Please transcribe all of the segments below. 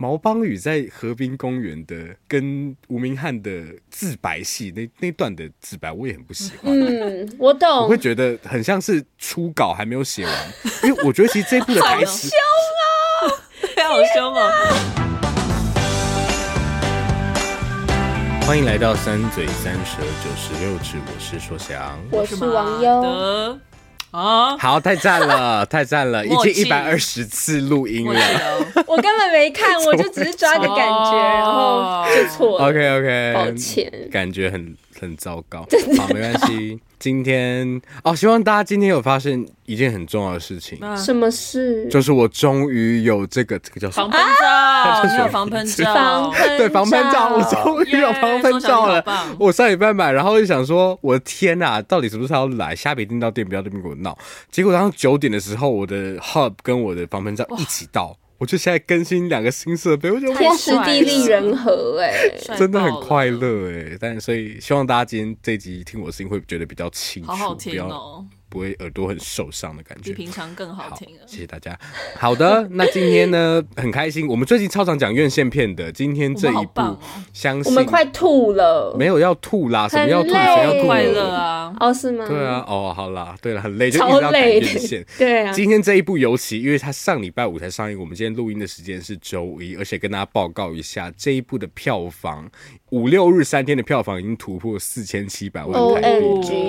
毛邦羽在河滨公园的跟吴明翰的自白戏那那段的自白，我也很不喜欢。嗯，我懂。我会觉得很像是初稿还没有写完，因为我觉得其实这部的台词好凶啊，非常凶啊！欢迎来到三嘴三舌九十六尺，我是说翔，我是王优。啊！好，太赞了，太赞了，已经一百二十次录音了。我根本没看，我就只是抓个感觉，然后就错了。OK OK，抱歉，感觉很很糟糕。好，没关系。今天哦，希望大家今天有发现一件很重要的事情。什么事？就是我终于有这个这个叫什么？防喷罩，有防喷罩。对，防喷罩，我终于有防喷罩了。我上礼拜买，然后就想说，我的天呐，到底什么时候要来？虾皮订到店，不要这边给我闹。结果早上九点的时候，我的 Hub 跟我的防喷罩一起到。我就现在更新两个新设备，我觉得天时地利人和哎、欸，真的很快乐哎、欸。但所以希望大家今天这集听我的声音会觉得比较清楚，好好听哦。不会耳朵很受伤的感觉，比平常更好听。谢谢大家。好的，那今天呢很开心，我们最近超常讲院线片的，今天这一部，相信我们快吐了，没有要吐啦，什么要吐？谁要吐？快乐啊！哦，是吗？对啊，哦，好啦，对了，很累，超累。对啊，今天这一部尤其，因为它上礼拜五才上映，我们今天录音的时间是周一，而且跟大家报告一下，这一部的票房。五六日三天的票房已经突破四千七百万台币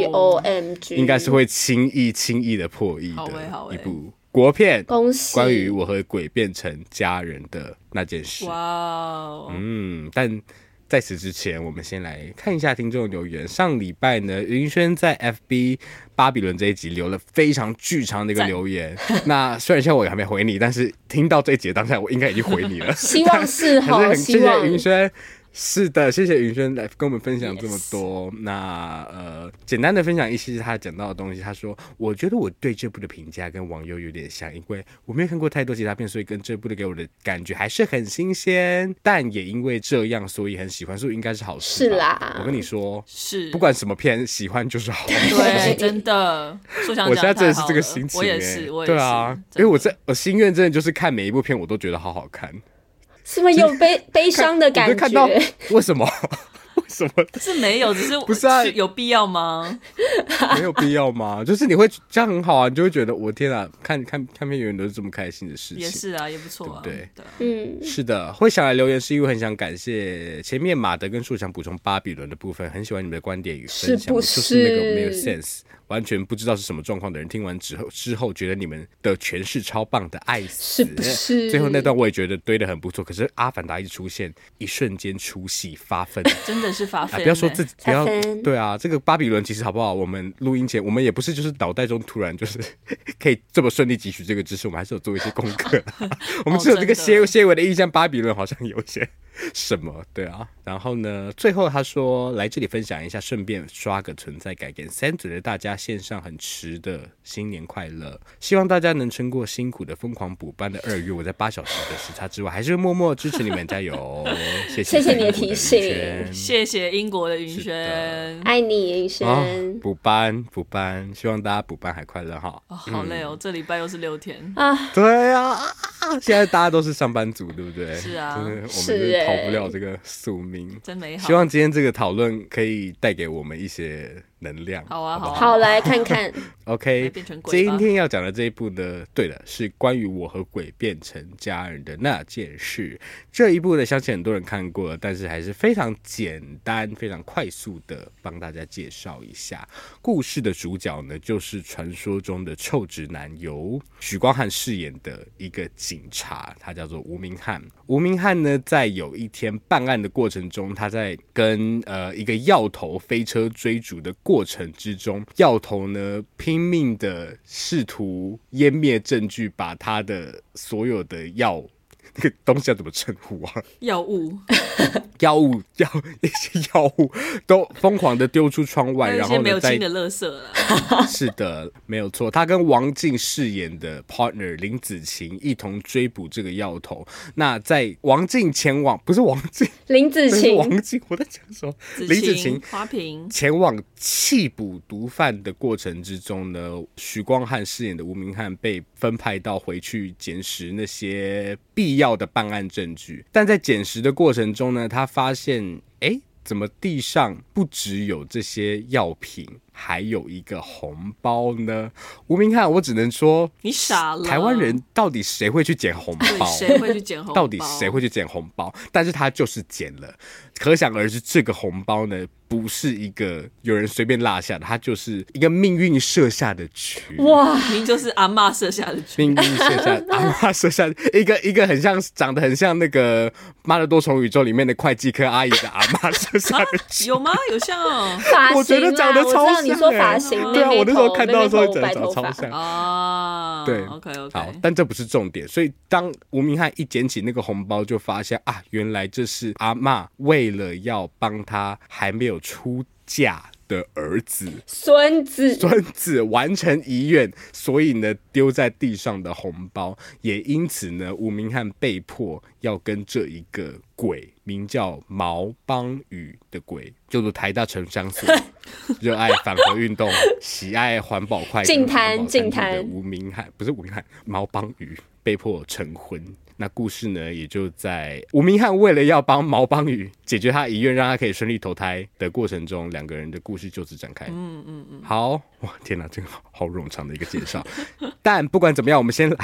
，OMG，OMG，应该是会轻易轻易的破亿的一部国片。恭喜！关于我和鬼变成家人的那件事。哇，嗯，但在此之前，我们先来看一下听众留言。上礼拜呢，云轩在 FB 巴比伦这一集留了非常巨长的一个留言。那虽然现在我还没回你，但是听到这一集当下，我应该已经回你了。希望是 好，很谢谢云轩。是的，谢谢云轩来跟我们分享这么多。Yes. 那呃，简单的分享一些他讲到的东西。他说：“我觉得我对这部的评价跟网友有点像，因为我没有看过太多其他片，所以跟这部的给我的感觉还是很新鲜。但也因为这样，所以很喜欢，所以应该是好事。”是啦，我跟你说，是不管什么片，喜欢就是好。对，真的。我现在真的是这个心情，我也是，我也是。对啊，因为我在我心愿真的就是看每一部片，我都觉得好好看。是不是有悲悲伤的感觉？看 到为什么？为什么？是没有，只是不是啊？有必要吗？没有必要吗？就是你会这样很好啊，你就会觉得我天啊，看看看片永远都是这么开心的事情。也是啊，也不错啊，对对，嗯，是的。会想来留言是因为很想感谢前面马德跟树想补充巴比伦的部分，很喜欢你们的观点与分享，是不是？就是那个没有 sense。完全不知道是什么状况的人，听完之后之后觉得你们的诠释超棒的，爱死！是不是？最后那段我也觉得堆得很不错，可是阿凡达一出现，一瞬间出戏发疯，真的是发愤、欸啊！不要说自己，不要对啊，这个巴比伦其实好不好？我们录音前我们也不是就是脑袋中突然就是可以这么顺利汲取这个知识，我们还是有做一些功课。我们只有这个些些微的印象，巴比伦好像有些。什么？对啊，然后呢？最后他说来这里分享一下，顺便刷个存在感，给三组的大家线上很迟的新年快乐，希望大家能撑过辛苦的疯狂补班的二月。我在八小时的时差之外，还是会默默支持你们，加油！谢谢，谢谢你的提醒，谢谢英国的云轩，爱你云轩。补班补班，希望大家补班还快乐哈。哦，好累哦，嗯、这礼拜又是六天啊。对啊，现在大家都是上班族，对不对？是啊，我们是。逃不了这个宿命，真美好。希望今天这个讨论可以带给我们一些能量。好啊，好，好，来看看。OK，今天要讲的这一部呢，对的，是关于我和鬼变成家人的那件事。这一部呢，相信很多人看过了，但是还是非常简单、非常快速的帮大家介绍一下。故事的主角呢，就是传说中的臭直男，由许光汉饰演的一个警察，他叫做吴明翰。吴明翰呢，在有有一天办案的过程中，他在跟呃一个药头飞车追逐的过程之中，药头呢拼命的试图湮灭证据，把他的所有的药。这个东西要怎么称呼啊？药物，药物，药一些药物都疯狂的丢出窗外，然后呢，没有新的垃圾了。是的，没有错。他跟王静饰演的 partner 林子晴一同追捕这个药头。那在王静前往，不是王静，林子晴，王静，我在讲什么？林子晴，花瓶前往弃捕毒贩的过程之中呢，许光汉饰演的吴明翰被分派到回去捡拾那些必要的办案证据，但在捡拾的过程中呢，他发现，哎，怎么地上不只有这些药品，还有一个红包呢？吴明翰，我只能说，你傻了。台湾人到底谁会去捡红包？谁会去捡红包？到底谁会去捡红包？但是他就是捡了，可想而知，这个红包呢，不是一个有人随便落下的，它就是一个命运设下的局。哇，明就是阿妈设下的局，命运设下，阿妈设下一个一个很像，长得很像那个《妈的多重宇宙》里面的会计科阿姨的阿妈设下的局。有吗？有像哦，我觉得长得超像。你说发型，对啊，我那时候看到的时候长得长超像啊。对，OK OK。好，但这不是重点。所以当吴明翰一捡起那个红包，就发现啊，原来这是阿嬷为了要帮他还没有出嫁的儿子、孙子、孙子完成遗愿，所以呢，丢在地上的红包，也因此呢，吴明翰被迫要跟这一个鬼，名叫毛邦宇的鬼，叫做台大城乡所，热爱反核运动、喜爱环保快净滩净滩的吴明翰，不是吴明翰，毛邦宇被迫成婚。那故事呢，也就在吴明翰为了要帮毛邦宇解决他遗愿，让他可以顺利投胎的过程中，两个人的故事就此展开。嗯嗯嗯。好哇，天哪，真好好冗长的一个介绍。但不管怎么样，我们先来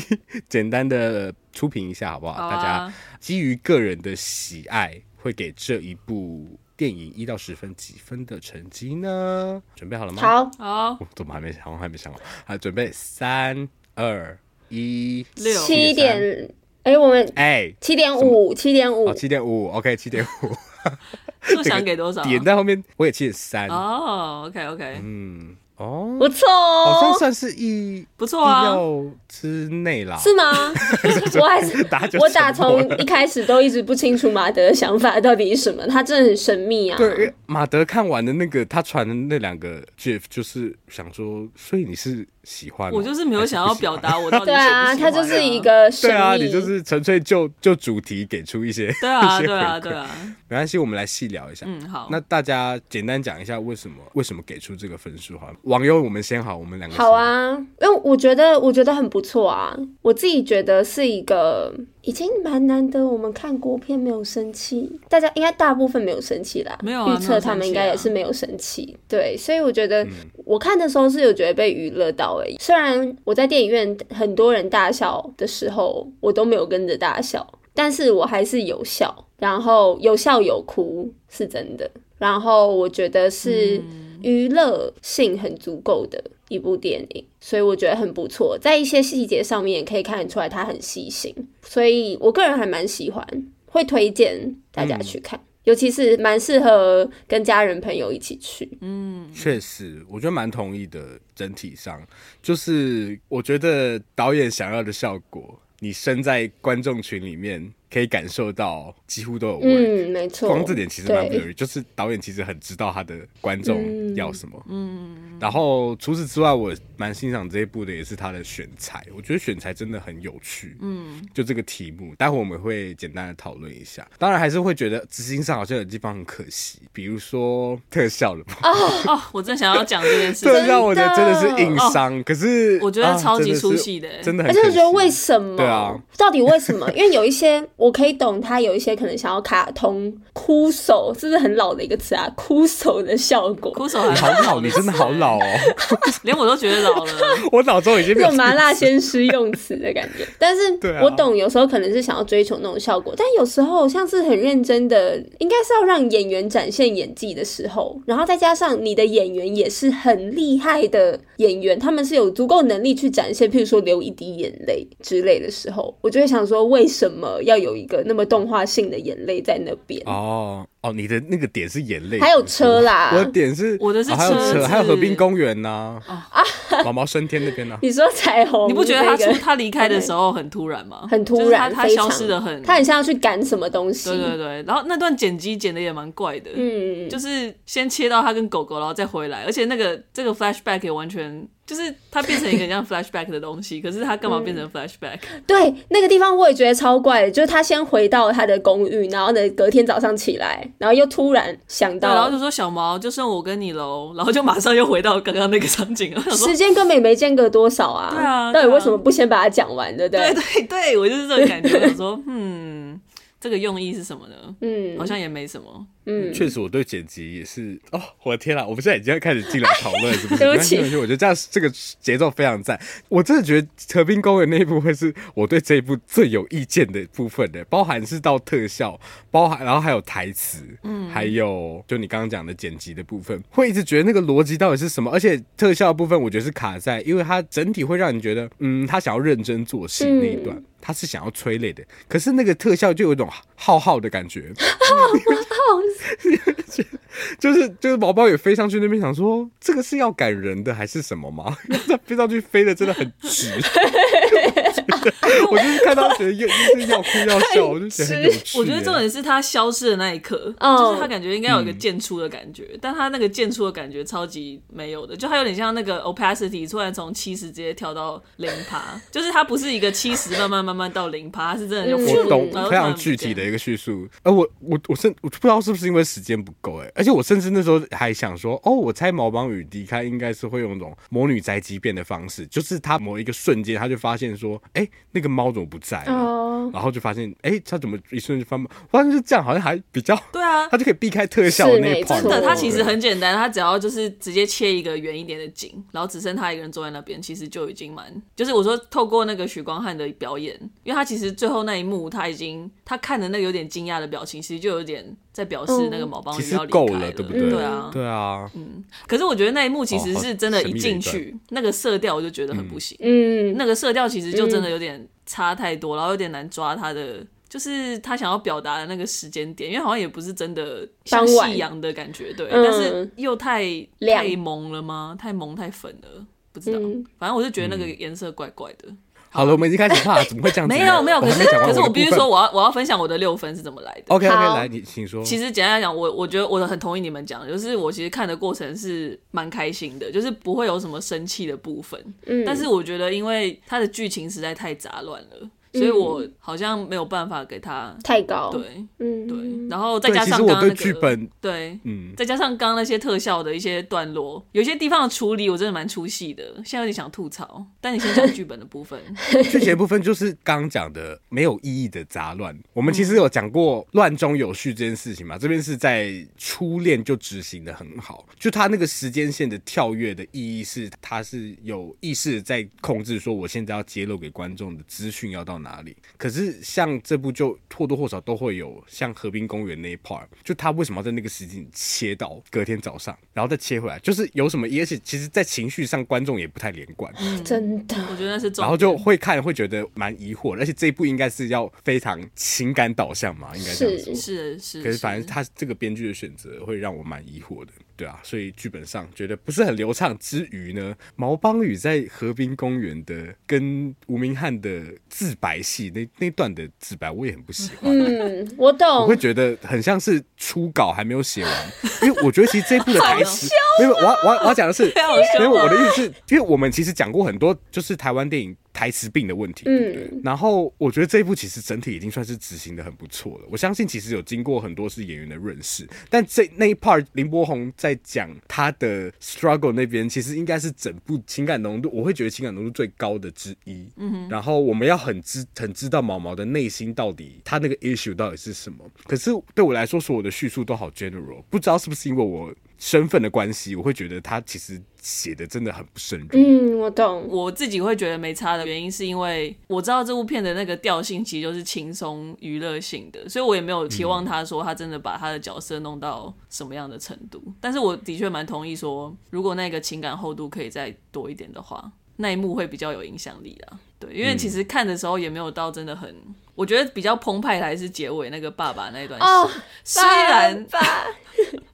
简单的初评一下，好不好？好啊、大家基于个人的喜爱，会给这一部电影一到十分几分的成绩呢？准备好了吗？好，好。怎么还没想？我还没想好。好，准备三二。一六七点，哎，我们哎七点五，七点五，七点五，OK，七点五。就想给多少？点在后面，我也七点三。哦，OK，OK，嗯，哦，不错哦，好像算是一不错啊，意料之内啦。是吗？我还是我打从一开始都一直不清楚马德的想法到底是什么，他真的很神秘啊。对，马德看完的那个他传的那两个 GIF，就是想说，所以你是。喜欢我就是没有想要表达我到底 喜欢。对啊，他就是一个神秘。对啊，你就是纯粹就就主题给出一些对啊 对啊对啊，没关系，我们来细聊一下。嗯，好。那大家简单讲一下为什么为什么给出这个分数哈？网友我们先好，我们两个好啊，因为我觉得我觉得很不错啊，我自己觉得是一个。已经蛮难得，我们看国片没有生气，大家应该大部分没有生气啦。没有预测他们应该也是没有生气，对，所以我觉得我看的时候是有觉得被娱乐到而已。虽然我在电影院很多人大笑的时候，我都没有跟着大笑，但是我还是有笑，然后有笑有哭，是真的。然后我觉得是娱乐性很足够的。一部电影，所以我觉得很不错，在一些细节上面也可以看得出来他很细心，所以我个人还蛮喜欢，会推荐大家去看，嗯、尤其是蛮适合跟家人朋友一起去。嗯，确实，我觉得蛮同意的。整体上，就是我觉得导演想要的效果，你身在观众群里面。可以感受到几乎都有味，嗯，没错。光这点其实蛮不容易，就是导演其实很知道他的观众要什么，嗯。然后除此之外，我蛮欣赏这一部的，也是他的选材。我觉得选材真的很有趣，嗯。就这个题目，待会我们会简单的讨论一下。当然还是会觉得执行上好像有地方很可惜，比如说特效了。哦哦，我正想要讲这件事。特效我觉得真的是硬伤，可是我觉得超级出戏的，真的。而且我觉得为什么？对啊，到底为什么？因为有一些。我可以懂他有一些可能想要卡通哭手，是不是很老的一个词啊？哭手的效果，哭手还好老，你真的好老哦，连我都觉得老了。我脑中已经有麻辣鲜师用词的感觉，但是我懂，有时候可能是想要追求那种效果，但有时候像是很认真的，应该是要让演员展现演技的时候，然后再加上你的演员也是很厉害的演员，他们是有足够能力去展现，譬如说流一滴眼泪之类的时候，我就会想说，为什么要有？有一个那么动画性的眼泪在那边。哦哦，你的那个点是眼泪，还有车啦。我的点是我的是车，还有车，还有河滨公园呐。啊，毛毛升天那边呢？你说彩虹？你不觉得他出他离开的时候很突然吗？很突然，他消失的很，他很像要去赶什么东西。对对对，然后那段剪辑剪的也蛮怪的，嗯，就是先切到他跟狗狗，然后再回来，而且那个这个 flashback 也完全。就是它变成一个 像 flashback 的东西，可是它干嘛变成 flashback？嗯、对，那个地方我也觉得超怪的，就是他先回到他的公寓，然后呢，隔天早上起来，然后又突然想到，然后就说小毛就剩我跟你喽，然后就马上又回到刚刚那个场景了。时间根本没间隔多少啊！对啊，到底为什么不先把它讲完？对不对？对对对，我就是这种感觉。我想说，嗯，这个用意是什么呢？嗯，好像也没什么。嗯，确实，我对剪辑也是哦，我的天啦，我们现在已经要开始进来讨论，是不是？对不起，我觉得这样这个节奏非常赞。我真的觉得河滨公园那一部会是我对这一部最有意见的部分的，包含是到特效，包含然后还有台词，嗯，还有就你刚刚讲的剪辑的部分，会一直觉得那个逻辑到底是什么？而且特效的部分，我觉得是卡在，因为它整体会让你觉得，嗯，他想要认真做事那一段，他是想要催泪的，可是那个特效就有一种浩浩的感觉。就是就是宝宝也飞上去那边，想说这个是要赶人的还是什么吗？他飞上去飞的真的很直，我就是看到觉得又就是要哭要笑，我就觉得很有趣。我觉得重点是他消失的那一刻，就是他感觉应该有一个渐出的感觉，但他那个渐出的感觉超级没有的，就他有点像那个 opacity 突然从七十直接跳到零趴，就是他不是一个七十慢慢慢慢到零趴，他是真的就我懂非常具体的一个叙述。而我我我甚我不知道是不是因为时间不够哎，而且我甚至那时候还想说，哦，我猜毛邦羽离开应该是会用那种魔女宅急便的方式，就是他某一个瞬间他就发现说，哎、欸，那个猫怎么不在了？Oh. 然后就发现，哎、欸，他怎么一瞬间翻？发现是这样，好像还比较对啊，它就可以避开特效的那一 part。真的，它其实很简单，它只要就是直接切一个远一点的景，然后只剩他一个人坐在那边，其实就已经蛮，就是我说透过那个许光汉的表演，因为他其实最后那一幕他已经他看的那个有点惊讶的表情，其实就有点。在表示那个毛邦羽要离开了，了，对不对？对啊，对啊，嗯。可是我觉得那一幕其实是真的，一进去那个色调我就觉得很不行。嗯，那个色调其实就真的有点差太多，然后有点难抓他的，就是他想要表达的那个时间点，因为好像也不是真的像夕阳的感觉，对，但是又太太萌了吗？太萌太粉了，不知道。反正我就觉得那个颜色怪怪的。好了，我们已经开始怕，怎么会这样子？没有没有，可是可是我必须说，我要我要分享我的六分是怎么来的。OK OK，来你请说。其实简单来讲，我我觉得我很同意你们讲，就是我其实看的过程是蛮开心的，就是不会有什么生气的部分。嗯，但是我觉得因为它的剧情实在太杂乱了。所以我好像没有办法给他太高，对，嗯，对，然后再加上刚刚那个剧本，对，嗯，再加上刚刚那些特效的一些段落，有些地方的处理我真的蛮出戏的，现在有点想吐槽。但你先讲剧本的部分，剧情的部分就是刚刚讲的没有意义的杂乱。我们其实有讲过乱中有序这件事情嘛，这边是在初恋就执行的很好，就他那个时间线的跳跃的意义是，他是有意识在控制，说我现在要揭露给观众的资讯要到哪里？可是像这部就或多或少都会有像河滨公园那一 part，就他为什么要在那个时间切到隔天早上，然后再切回来，就是有什么？而且其实，在情绪上观众也不太连贯，嗯、真的，我觉得那是。然后就会看会觉得蛮疑惑的，而且这一部应该是要非常情感导向嘛，应该这样说。是是是。可是反正他这个编剧的选择会让我蛮疑惑的。对啊，所以剧本上觉得不是很流畅之余呢，毛邦羽在河滨公园的跟吴明翰的自白戏那那段的自白，我也很不喜欢。嗯，我懂。我会觉得很像是初稿还没有写完，因为我觉得其实这一部的台词，因为我要我要我要讲的是，因为我的意思是，因为我们其实讲过很多，就是台湾电影。台词病的问题，对不对？嗯，然后我觉得这一部其实整体已经算是执行的很不错了。我相信其实有经过很多是演员的润饰，但这那一 part 林柏宏在讲他的 struggle 那边，其实应该是整部情感浓度，我会觉得情感浓度最高的之一。嗯哼，然后我们要很知很知道毛毛的内心到底他那个 issue 到底是什么。可是对我来说，所有的叙述都好 general，不知道是不是因为我。身份的关系，我会觉得他其实写的真的很不深入。嗯，我懂。我自己会觉得没差的原因，是因为我知道这部片的那个调性其实就是轻松娱乐性的，所以我也没有期望他说他真的把他的角色弄到什么样的程度。嗯、但是我的确蛮同意说，如果那个情感厚度可以再多一点的话。那一幕会比较有影响力啦。对，因为其实看的时候也没有到真的很，嗯、我觉得比较澎湃的还是结尾那个爸爸那一段戏，哦、虽然。爸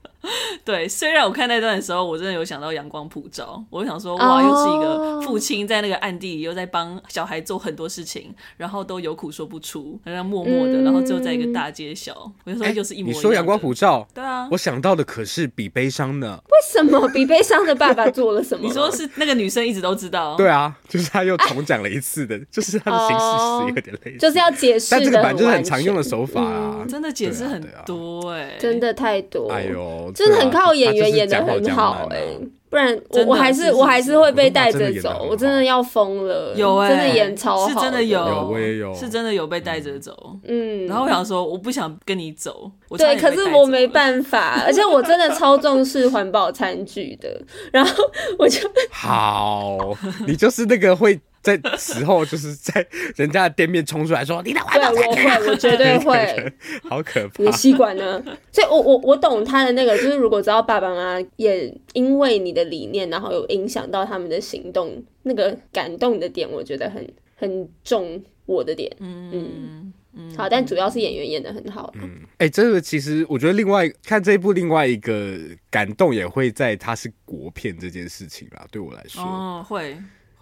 爸 对，虽然我看那段的时候，我真的有想到阳光普照，我想说，哇，又是一个父亲在那个暗地里又在帮小孩做很多事情，然后都有苦说不出，好像默默的，然后最后在一个大街小，我就说又是一模一样。你说阳光普照，对啊，我想到的可是比悲伤呢。为什么比悲伤的爸爸做了什么？你说是那个女生一直都知道？对啊，就是他又重讲了一次的，就是他的形式是有点类似，就是要解释，但这个版就是很常用的手法啊，真的解释很多哎，真的太多，哎呦。真的很靠演员演的很好哎、欸，不然我我还是我还是会被带着走，我真的要疯了。有哎，真的演超好，是真的有，我也有，是真的有被带着走。嗯，然后我想说，我不想跟你走。对，可是我没办法，而且我真的超重视环保餐具的。然后我就好，你就是那个会。在时候，就是在人家的店面冲出来说：“你的环保。”对，我会，我绝对会。好可怕！你的吸管呢？所以我，我我我懂他的那个，就是如果知道爸爸妈妈也因为你的理念，然后有影响到他们的行动，那个感动的点，我觉得很很重我的点。嗯嗯嗯。好，但主要是演员演的很好。嗯，哎、欸，这个其实我觉得另外看这一部，另外一个感动也会在它是国片这件事情啦。对我来说，哦，会。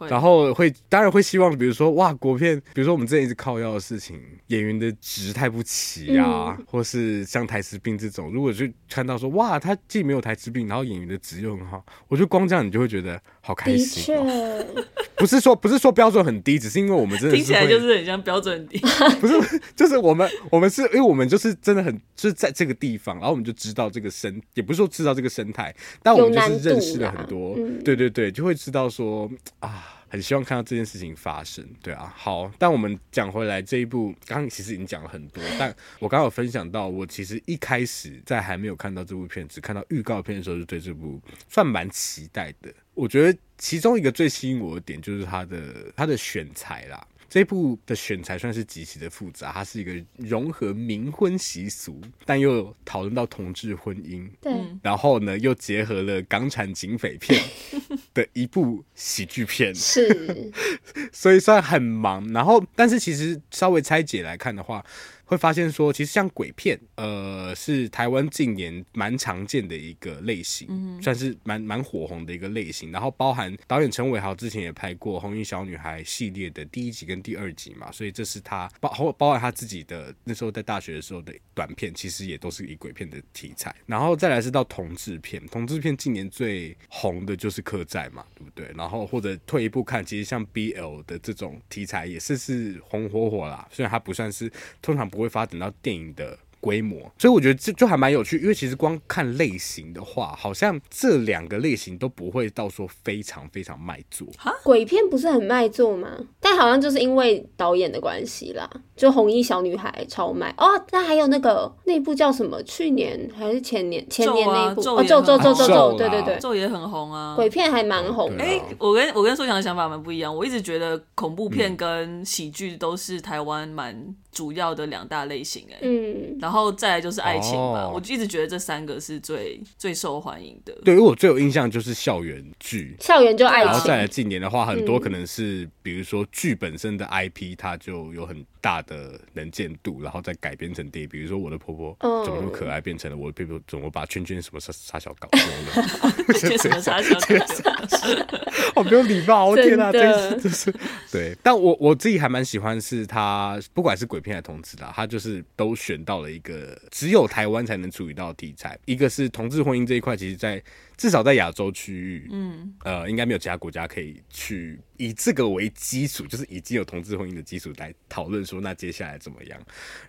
然后会当然会希望，比如说哇，国片，比如说我们之前一直靠腰的事情，演员的值太不齐啊，嗯、或是像台词病这种，如果去看到说哇，他既没有台词病，然后演员的值又很好，我觉得光这样你就会觉得好开心、哦。不是说不是说标准很低，只是因为我们真的听起来就是很像标准很低。不是，就是我们我们是因为我们就是真的很就是在这个地方，然后我们就知道这个生，也不是说知道这个生态，但我们就是认识了很多，嗯、对对对，就会知道说啊。很希望看到这件事情发生，对啊，好，但我们讲回来这一部，刚刚其实已经讲了很多，但我刚刚有分享到，我其实一开始在还没有看到这部片，只看到预告片的时候，就对这部算蛮期待的。我觉得其中一个最吸引我的点就是它的它的选材啦。这部的选材算是极其的复杂，它是一个融合冥婚习俗，但又讨论到同志婚姻，对，然后呢又结合了港产警匪片 的一部喜剧片，是，所以算很忙。然后，但是其实稍微拆解来看的话。会发现说，其实像鬼片，呃，是台湾近年蛮常见的一个类型，嗯、算是蛮蛮火红的一个类型。然后包含导演陈伟豪之前也拍过《红衣小女孩》系列的第一集跟第二集嘛，所以这是他包包含他自己的那时候在大学的时候的短片，其实也都是以鬼片的题材。然后再来是到同志片，同志片近年最红的就是《客栈》嘛，对不对？然后或者退一步看，其实像 BL 的这种题材也是是红火火啦，虽然它不算是通常不。不会发展到电影的规模，所以我觉得这就还蛮有趣，因为其实光看类型的话，好像这两个类型都不会到说非常非常卖座。哈，鬼片不是很卖座吗？但好像就是因为导演的关系啦，就红衣小女孩超卖哦。那还有那个那部叫什么？去年还是前年？前年那部哦，咒咒咒咒咒，对对对，咒也很红啊。鬼片还蛮红。哎，我跟我跟说翔的想法蛮不一样。我一直觉得恐怖片跟喜剧都是台湾蛮主要的两大类型。哎，嗯，然后再来就是爱情吧。我就一直觉得这三个是最最受欢迎的。对于我最有印象就是校园剧，校园就爱情。然后再来近年的话，很多可能是比如说。剧本身的 IP，它就有很大的能见度，然后再改编成电影。比如说，我的婆婆怎么那么可爱，变成了我的婆婆怎么把圈圈什么傻傻小搞丢了？什么杀小狗？好 没有礼貌！我天哪，真是是对。但我我自己还蛮喜欢，是他不管是鬼片还是同志的，他就是都选到了一个只有台湾才能处理到的题材。一个是同志婚姻这一块，其实在至少在亚洲区域，嗯，呃，应该没有其他国家可以去。以这个为基础，就是已经有同志婚姻的基础来讨论说，那接下来怎么样？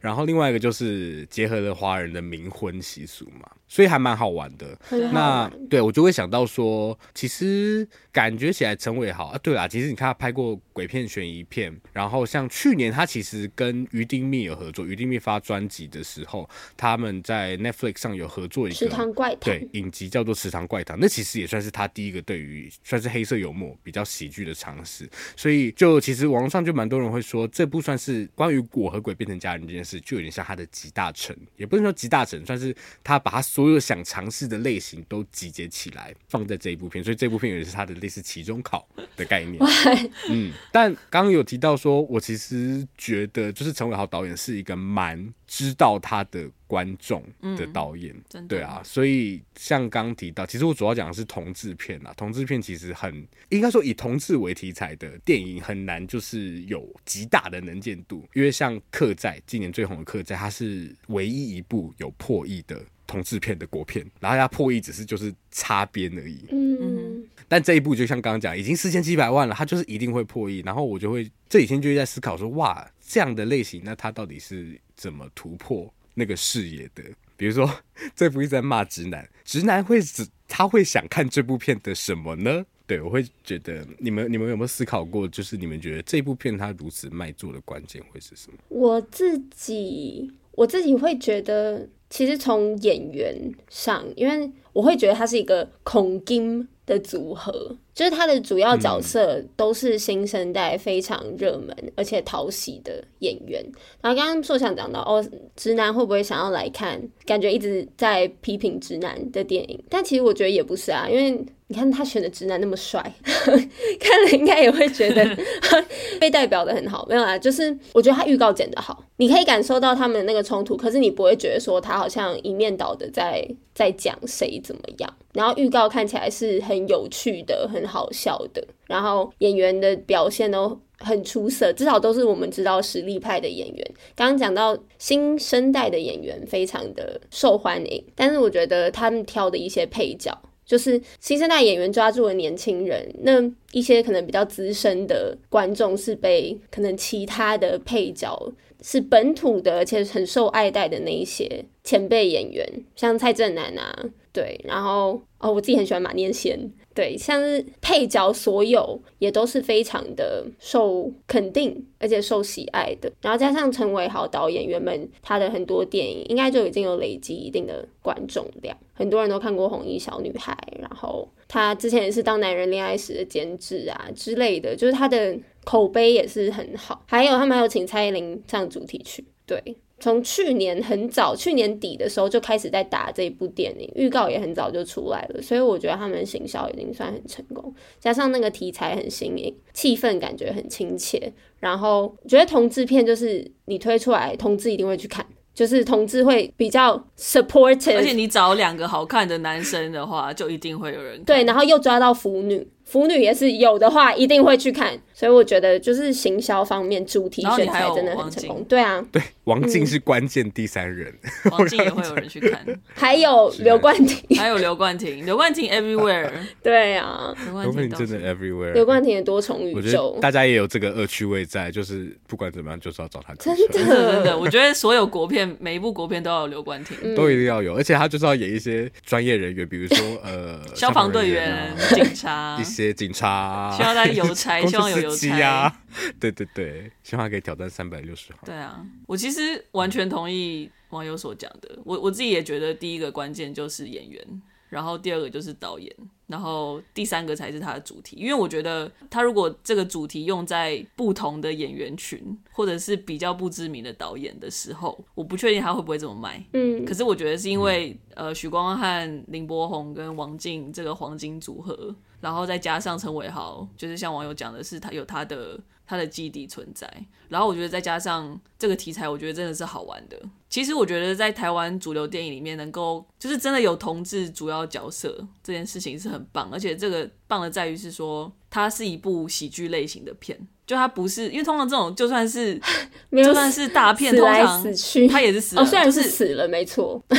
然后另外一个就是结合了华人的冥婚习俗嘛，所以还蛮好玩的。那对我就会想到说，其实感觉起来陈伟豪啊，对啦，其实你看他拍过鬼片、悬疑片，然后像去年他其实跟于丁密有合作，于丁密发专辑的时候，他们在 Netflix 上有合作一个池塘怪谈，对，影集叫做《池塘怪谈》，那其实也算是他第一个对于算是黑色幽默比较喜剧的尝试。所以就其实网络上就蛮多人会说，这部算是关于我和鬼变成家人这件事，就有点像他的集大成，也不能说集大成，算是他把他所有想尝试的类型都集结起来放在这一部片，所以这部片也是他的类似期中考的概念。嗯，但刚刚有提到说，我其实觉得就是陈伟豪导演是一个蛮知道他的观众的导演，嗯、对啊，所以像刚提到，其实我主要讲的是同志片啊，同志片其实很应该说以同志为题材的电影很难就是有极大的能见度，因为像《客栈》今年最红的《客栈》，它是唯一一部有破亿的同志片的国片，然后它破亿只是就是擦边而已，嗯，但这一部就像刚刚讲，已经四千七百万了，它就是一定会破亿，然后我就会这几天就在思考说，哇，这样的类型，那它到底是怎么突破？那个视野的，比如说 这部一直在骂直男，直男会只他会想看这部片的什么呢？对，我会觉得你们你们有没有思考过，就是你们觉得这部片它如此卖座的关键会是什么？我自己我自己会觉得，其实从演员上，因为我会觉得它是一个恐惊的组合，就是他的主要角色都是新生代非常热门而且讨喜的演员。然后刚刚说想讲到哦，直男会不会想要来看？感觉一直在批评直男的电影，但其实我觉得也不是啊，因为。你看他选的直男那么帅，看了应该也会觉得 被代表的很好。没有啊，就是我觉得他预告剪得好，你可以感受到他们的那个冲突，可是你不会觉得说他好像一面倒的在在讲谁怎么样。然后预告看起来是很有趣的、很好笑的，然后演员的表现都很出色，至少都是我们知道实力派的演员。刚刚讲到新生代的演员非常的受欢迎，但是我觉得他们挑的一些配角。就是新生代演员抓住了年轻人，那一些可能比较资深的观众是被可能其他的配角是本土的，而且很受爱戴的那一些前辈演员，像蔡正南啊，对，然后哦，我自己很喜欢马念先。对，像是配角，所有也都是非常的受肯定，而且受喜爱的。然后加上陈伟豪导演，原本他的很多电影应该就已经有累积一定的观众量，很多人都看过《红衣小女孩》，然后他之前也是《当男人恋爱时》的监制啊之类的，就是他的口碑也是很好。还有他们还有请蔡依林唱主题曲，对。从去年很早，去年底的时候就开始在打这一部电影，预告也很早就出来了，所以我觉得他们行销已经算很成功，加上那个题材很新颖，气氛感觉很亲切，然后觉得同志片就是你推出来，同志一定会去看，就是同志会比较 supportive，而且你找两个好看的男生的话，就一定会有人。对，然后又抓到腐女。腐女也是有的话，一定会去看，所以我觉得就是行销方面主题选材真的很成功。对啊，对，王静是关键第三人，王静也会有人去看。还有刘冠廷，还有刘冠廷，刘冠廷 everywhere。对啊，刘冠廷真的 everywhere。刘冠廷的多重宇宙，大家也有这个恶趣味在，就是不管怎么样，就是要找他。真的真的，我觉得所有国片每一部国片都要有刘冠廷，都一定要有，而且他就是要演一些专业人员，比如说呃，消防队员、警察一些警察。希望他邮差，希望有邮差啊！对对对，希望他可以挑战三百六十行。对啊，我其实完全同意网友所讲的。我我自己也觉得，第一个关键就是演员，然后第二个就是导演，然后第三个才是他的主题。因为我觉得，他如果这个主题用在不同的演员群，或者是比较不知名的导演的时候，我不确定他会不会这么卖。嗯，可是我觉得是因为、嗯、呃，许光汉、林柏宏跟王静这个黄金组合。然后再加上陈伟豪，就是像网友讲的是他有他的他的基底存在。然后我觉得再加上这个题材，我觉得真的是好玩的。其实我觉得在台湾主流电影里面，能够就是真的有同志主要角色这件事情是很棒。而且这个棒的在于是说，它是一部喜剧类型的片，就它不是因为通常这种就算是 就算是大片，通常它也是死了，哦，虽然是死了，没错。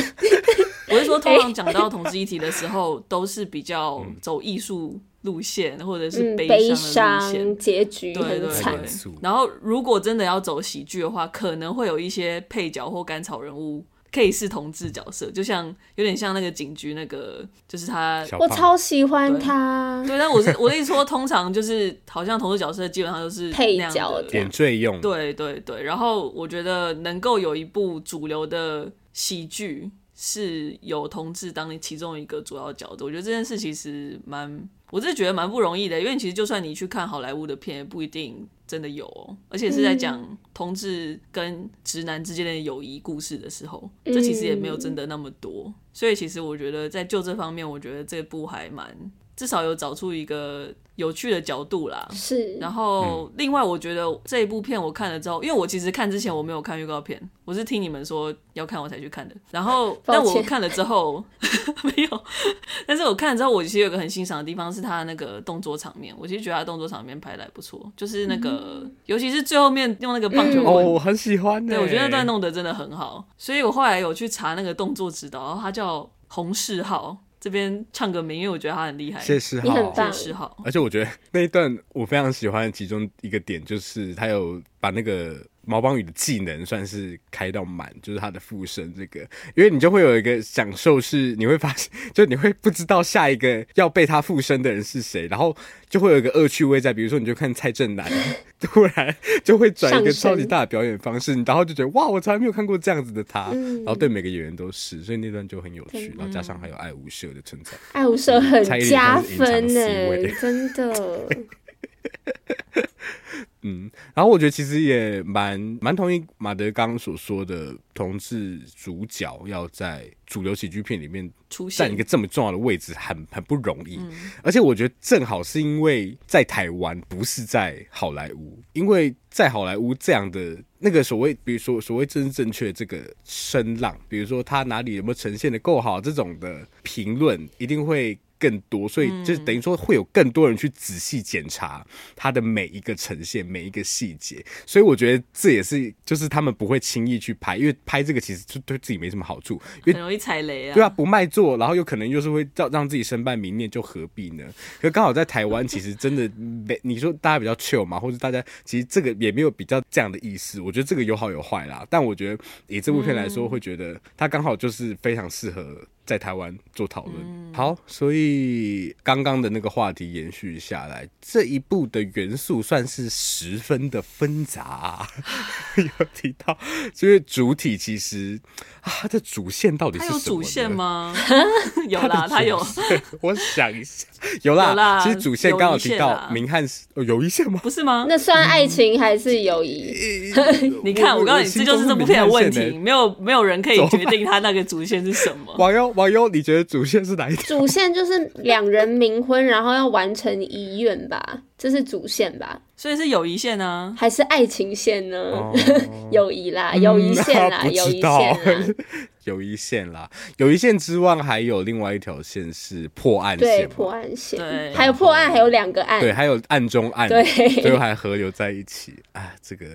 我是说，通常 讲到同志议题的时候，都是比较走艺术路线，或者是悲伤的路线，结局很惨。然后，如果真的要走喜剧的话，可能会有一些配角或甘草人物可以是同志角色，就像有点像那个警局那个，就是他，我超喜欢他。对，但我是我的意思说，通常就是好像同志角色基本上都是配角点缀用。对对对，然后我觉得能够有一部主流的喜剧。是有同志当其中一个主要角度，我觉得这件事其实蛮，我真的觉得蛮不容易的，因为其实就算你去看好莱坞的片，也不一定真的有哦，而且是在讲同志跟直男之间的友谊故事的时候，这其实也没有真的那么多，所以其实我觉得在就这方面，我觉得这部还蛮。至少有找出一个有趣的角度啦，是。然后另外，我觉得这一部片我看了之后，因为我其实看之前我没有看预告片，我是听你们说要看我才去看的。然后，但我看了之后 没有，但是我看了之后，我其实有一个很欣赏的地方是他那个动作场面，我其实觉得他动作场面拍的还不错，就是那个、嗯、尤其是最后面用那个棒球棍，哦，我很喜欢。对，我觉得那段弄得真的很好，所以我后来有去查那个动作指导，然后他叫洪世浩。这边唱个名，因为我觉得他很厉害。谢世豪，你很棒。谢世豪，而且我觉得那一段我非常喜欢，其中一个点就是他有把那个。毛邦羽的技能算是开到满，就是他的附身这个，因为你就会有一个享受，是你会发现，就你会不知道下一个要被他附身的人是谁，然后就会有一个恶趣味在，比如说你就看蔡正南 突然就会转一个超级大的表演方式，你然后就觉得哇，我从来没有看过这样子的他，然后对每个演员都是，所以那段就很有趣，然后加上还有爱无赦的存在，爱无赦很加分呢，真的。嗯，然后我觉得其实也蛮蛮同意马德刚所说的，同志主角要在主流喜剧片里面出现，占一个这么重要的位置，很很不容易。而且我觉得正好是因为在台湾，不是在好莱坞，因为在好莱坞这样的那个所谓，比如说所谓政治正确这个声浪，比如说他哪里有没有呈现的够好，这种的评论一定会。更多，所以就等于说会有更多人去仔细检查他的每一个呈现，每一个细节。所以我觉得这也是，就是他们不会轻易去拍，因为拍这个其实就对自己没什么好处，因为很容易踩雷啊。对啊，不卖座，然后有可能就是会让让自己身败名裂，就何必呢？可刚好在台湾，其实真的没你说大家比较 chill 嘛，或者大家其实这个也没有比较这样的意思。我觉得这个有好有坏啦，但我觉得以这部片来说，会觉得它刚好就是非常适合。在台湾做讨论，嗯，好，所以刚刚的那个话题延续下来，这一部的元素算是十分的纷杂，啊。有提到，就是主体其实啊，它的主线到底是什么？有主线吗？有啦，它有。我想一下，有啦。有啦，其实主线刚好提到明翰是有一线吗？不是吗？那算爱情还是友谊？嗯、你看，我告诉你，这就是这部片的问题，没有没有人可以决定它那个主线是什么。网友。网友，你觉得主线是哪一条？主线就是两人冥婚，然后要完成遗愿吧，这是主线吧？所以是友谊线呢，还是爱情线呢？哦、友谊啦，友谊线啦，友谊线，友谊线啦。友谊线之外，还有另外一条线是破案线，对，破案线，对，还有破案，还有两个案，对，还有案中案，对，最后还合流在一起。啊，这个。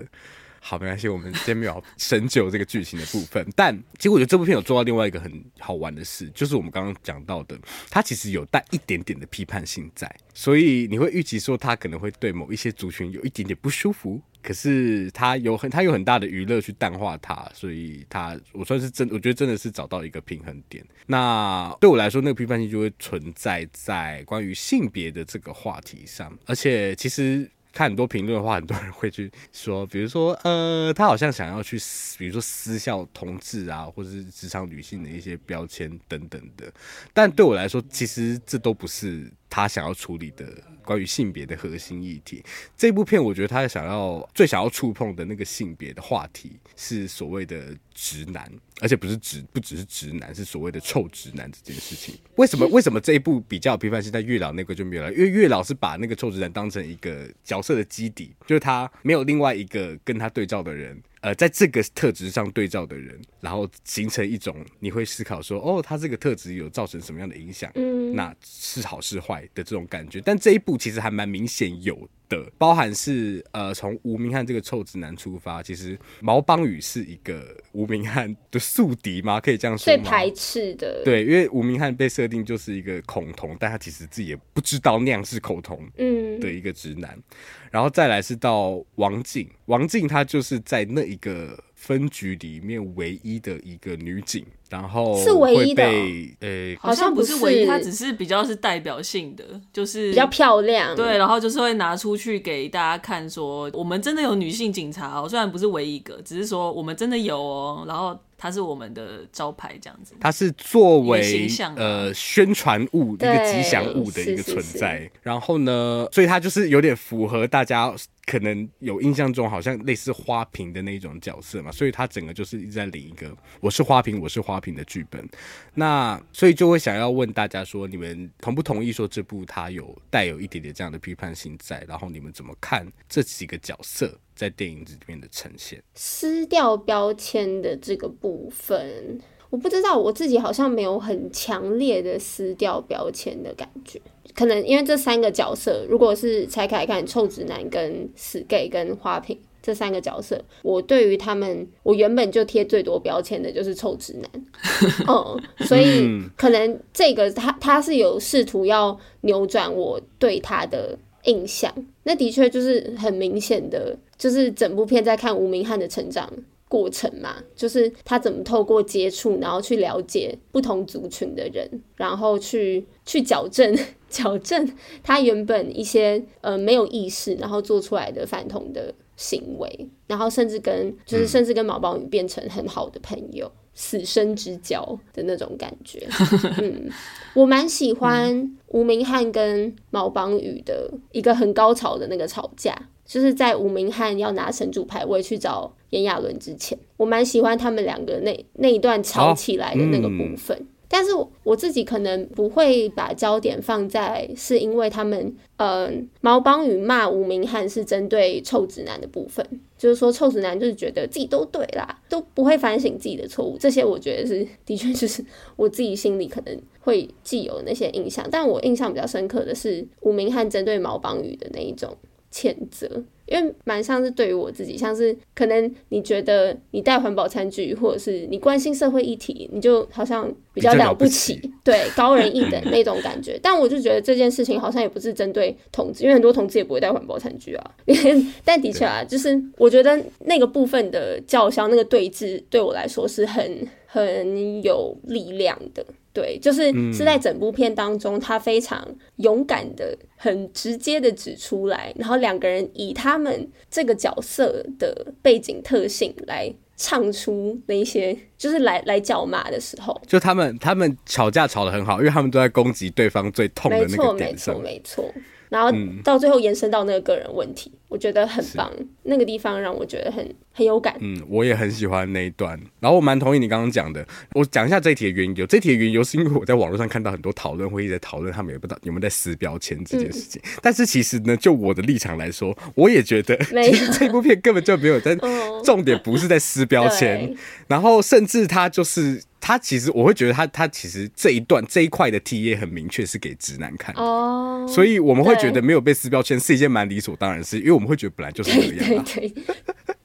好，没关系，我们先没有深究这个剧情的部分。但其实我觉得这部片有做到另外一个很好玩的事，就是我们刚刚讲到的，它其实有带一点点的批判性在，所以你会预期说它可能会对某一些族群有一点点不舒服。可是它有很它有很大的娱乐去淡化它，所以它我算是真，我觉得真的是找到一个平衡点。那对我来说，那个批判性就会存在在关于性别的这个话题上，而且其实。看很多评论的话，很多人会去说，比如说，呃，他好像想要去，比如说私校同志啊，或者是职场女性的一些标签等等的。但对我来说，其实这都不是他想要处理的。关于性别的核心议题，这部片我觉得他想要最想要触碰的那个性别的话题是所谓的直男，而且不是直不只是直男，是所谓的臭直男这件事情。为什么 为什么这一部比较批判性？在月老那个就没有了，因为月老是把那个臭直男当成一个角色的基底，就是他没有另外一个跟他对照的人。呃，在这个特质上对照的人，然后形成一种你会思考说，哦，他这个特质有造成什么样的影响？嗯，那是好是坏的这种感觉。但这一步其实还蛮明显有的，包含是呃，从吴明翰这个臭直男出发，其实毛邦宇是一个吴明翰的宿敌吗？可以这样说吗？最排斥的，对，因为吴明翰被设定就是一个恐同，但他其实自己也不知道那样是恐同，嗯，的一个直男。嗯然后再来是到王静，王静她就是在那一个分局里面唯一的一个女警，然后是唯一的，呃，好像不是唯一，她只是比较是代表性的，就是比较漂亮，对，然后就是会拿出去给大家看，说我们真的有女性警察哦，虽然不是唯一一个，只是说我们真的有哦，然后。它是我们的招牌这样子。它是作为呃宣传物一个吉祥物的一个存在，是是是，然后呢，所以它就是有点符合大家。可能有印象中好像类似花瓶的那种角色嘛，所以它整个就是一直在领一个我是花瓶，我是花瓶的剧本。那所以就会想要问大家说，你们同不同意说这部它有带有一点点这样的批判性在？然后你们怎么看这几个角色在电影里面的呈现？撕掉标签的这个部分，我不知道，我自己好像没有很强烈的撕掉标签的感觉。可能因为这三个角色，如果是拆开来看，臭直男跟死 gay 跟花瓶这三个角色，我对于他们，我原本就贴最多标签的就是臭直男，嗯，所以可能这个他他是有试图要扭转我对他的印象，那的确就是很明显的，就是整部片在看吴明翰的成长。过程嘛，就是他怎么透过接触，然后去了解不同族群的人，然后去去矫正 矫正他原本一些呃没有意识，然后做出来的反同的行为，然后甚至跟就是甚至跟毛宝宇变成很好的朋友，嗯、死生之交的那种感觉。嗯，我蛮喜欢吴明翰跟毛邦宇的一个很高潮的那个吵架。就是在吴明翰要拿神主牌位去找炎亚纶之前，我蛮喜欢他们两个那那一段吵起来的那个部分。哦嗯、但是我自己可能不会把焦点放在是因为他们，呃，毛邦宇骂吴明翰是针对臭直男的部分，就是说臭直男就是觉得自己都对啦，都不会反省自己的错误。这些我觉得是 的确就是我自己心里可能会既有那些印象，但我印象比较深刻的是吴明翰针对毛邦宇的那一种。谴责，因为蛮像是对于我自己，像是可能你觉得你带环保餐具，或者是你关心社会议题，你就好像比较了不起，不起对，高人一等那种感觉。但我就觉得这件事情好像也不是针对同志，因为很多同志也不会带环保餐具啊。但的确啊，就是我觉得那个部分的叫嚣，那个对峙，对我来说是很很有力量的。对，就是是在整部片当中，他非常勇敢的、很直接的指出来，然后两个人以他们这个角色的背景特性来唱出那些，就是来来叫骂的时候，就他们他们吵架吵得很好，因为他们都在攻击对方最痛的那个点上，没错，没错，没错。然后到最后延伸到那个个人问题，我觉得很棒，那个地方让我觉得很。很有感，嗯，我也很喜欢那一段。然后我蛮同意你刚刚讲的，我讲一下这一题的缘由。这一题的缘由是因为我在网络上看到很多讨论会一直在讨论他们也不知道有没有在撕标签这件事情。嗯、但是其实呢，就我的立场来说，我也觉得其实 这部片根本就没有在 重点不是在撕标签，然后甚至他就是。他其实我会觉得他他其实这一段这一块的 T 也很明确是给直男看的，oh, 所以我们会觉得没有被撕标签是一件蛮理所当然的事，因为我们会觉得本来就是这样、啊。对对对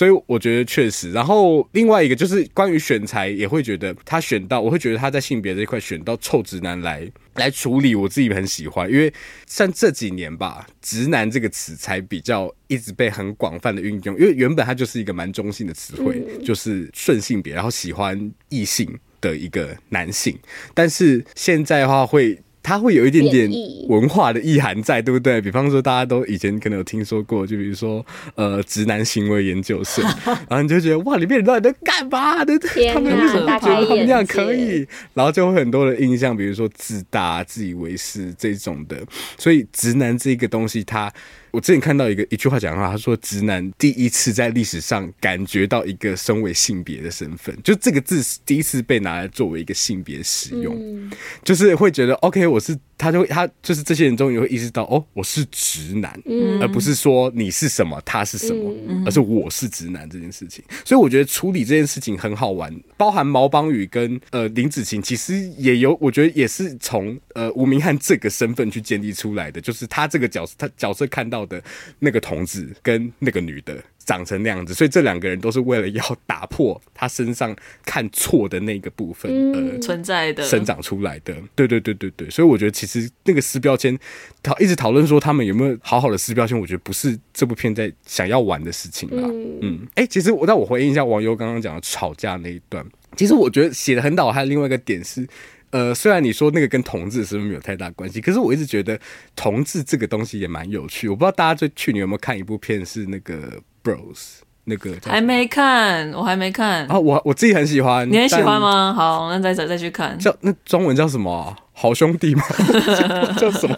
所以我觉得确实，然后另外一个就是关于选材，也会觉得他选到，我会觉得他在性别这一块选到臭直男来来处理，我自己很喜欢，因为像这几年吧，直男这个词才比较一直被很广泛的运用，因为原本它就是一个蛮中性的词汇，就是顺性别，然后喜欢异性的一个男性，但是现在的话会。它会有一点点文化的意涵在，对不对？比方说，大家都以前可能有听说过，就比如说，呃，直男行为研究社，然后你就觉得哇，里面人到底在干嘛的？他们为什么觉得他们那样可以？然后就会很多的印象，比如说自大、自以为是这种的。所以，直男这个东西，它。我之前看到一个一句话讲的话，他说：“直男第一次在历史上感觉到一个身为性别的身份，就这个字第一次被拿来作为一个性别使用，嗯、就是会觉得 OK，我是。”他就会，他就是这些人终于会意识到，哦，我是直男，嗯、而不是说你是什么，他是什么，嗯、而是我是直男这件事情。所以我觉得处理这件事情很好玩，包含毛邦宇跟呃林子晴，其实也有，我觉得也是从呃吴明翰这个身份去建立出来的，就是他这个角色，他角色看到的那个同志跟那个女的。长成那样子，所以这两个人都是为了要打破他身上看错的那个部分而存在的、生长出来的。对对对对对，所以我觉得其实那个撕标签讨一直讨论说他们有没有好好的撕标签，我觉得不是这部片在想要玩的事情啦。嗯，哎、欸，其实我让我回应一下网友刚刚讲的吵架那一段，其实我觉得写的很好，还有另外一个点是。呃，虽然你说那个跟同志是不是没有太大关系，可是我一直觉得同志这个东西也蛮有趣。我不知道大家最去年有没有看一部片，是那个 Bros 那个还没看，我还没看啊，我我自己很喜欢，你很喜欢吗？好，那再再再去看。叫那中文叫什么、啊？好兄弟吗？叫什么？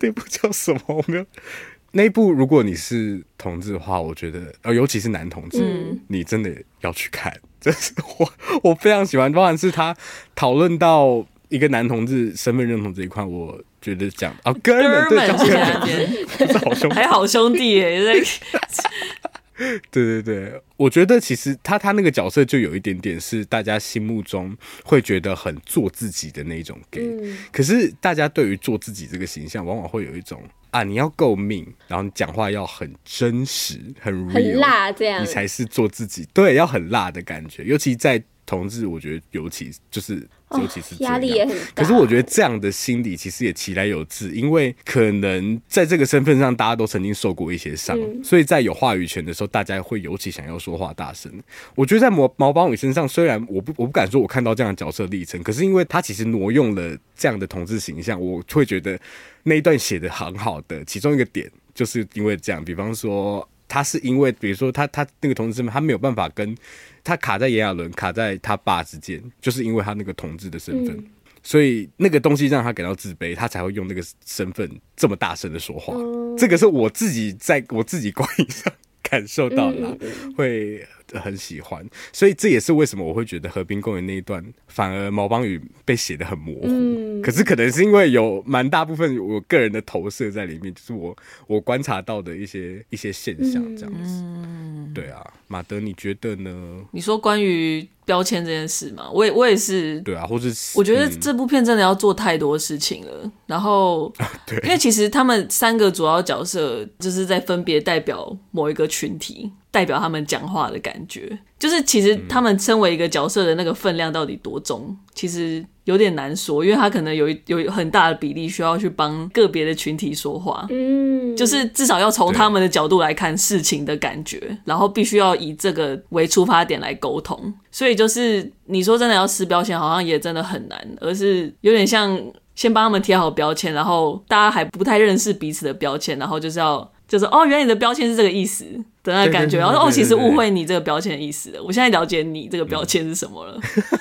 那部叫什么？我没有。那部，如果你是同志的话，我觉得呃，尤其是男同志，嗯、你真的要去看。这是我 我非常喜欢，包含是他讨论到一个男同志身份认同这一块，我觉得讲啊，哥们对，叫哥们，是好兄弟，还好兄弟耶。对对对，我觉得其实他他那个角色就有一点点是大家心目中会觉得很做自己的那种 gay，嗯、可是大家对于做自己这个形象，往往会有一种。啊，你要够命，然后你讲话要很真实、很 real，很辣，这样你才是做自己。对，要很辣的感觉，尤其在同志，我觉得尤其就是。尤其是压力也很大，可是我觉得这样的心理其实也其来有自，因为可能在这个身份上，大家都曾经受过一些伤，嗯、所以在有话语权的时候，大家会尤其想要说话大声。我觉得在毛毛邦宇身上，虽然我不我不敢说我看到这样的角色历程，可是因为他其实挪用了这样的同志形象，我会觉得那一段写的很好的其中一个点，就是因为这样，比方说他是因为比如说他他那个同志们，他没有办法跟。他卡在炎亚纶，卡在他爸之间，就是因为他那个同志的身份，嗯、所以那个东西让他感到自卑，他才会用那个身份这么大声的说话。嗯、这个是我自己在我自己观影上感受到了，嗯、会很喜欢。所以这也是为什么我会觉得河滨公园那一段反而毛邦宇被写的很模糊。嗯、可是可能是因为有蛮大部分我个人的投射在里面，就是我我观察到的一些一些现象这样子。嗯、对啊。马德，你觉得呢？你说关于标签这件事嘛？我也我也是。对啊，或者我觉得这部片真的要做太多事情了。嗯、然后，对，因为其实他们三个主要角色就是在分别代表某一个群体，代表他们讲话的感觉。就是其实他们身为一个角色的那个分量到底多重，其实。有点难说，因为他可能有有很大的比例需要去帮个别的群体说话，嗯，就是至少要从他们的角度来看事情的感觉，然后必须要以这个为出发点来沟通，所以就是你说真的要撕标签，好像也真的很难，而是有点像先帮他们贴好标签，然后大家还不太认识彼此的标签，然后就是要。就是哦，原来你的标签是这个意思的那个感觉，然后哦，其实误会你这个标签的意思了。我现在了解你这个标签是什么了，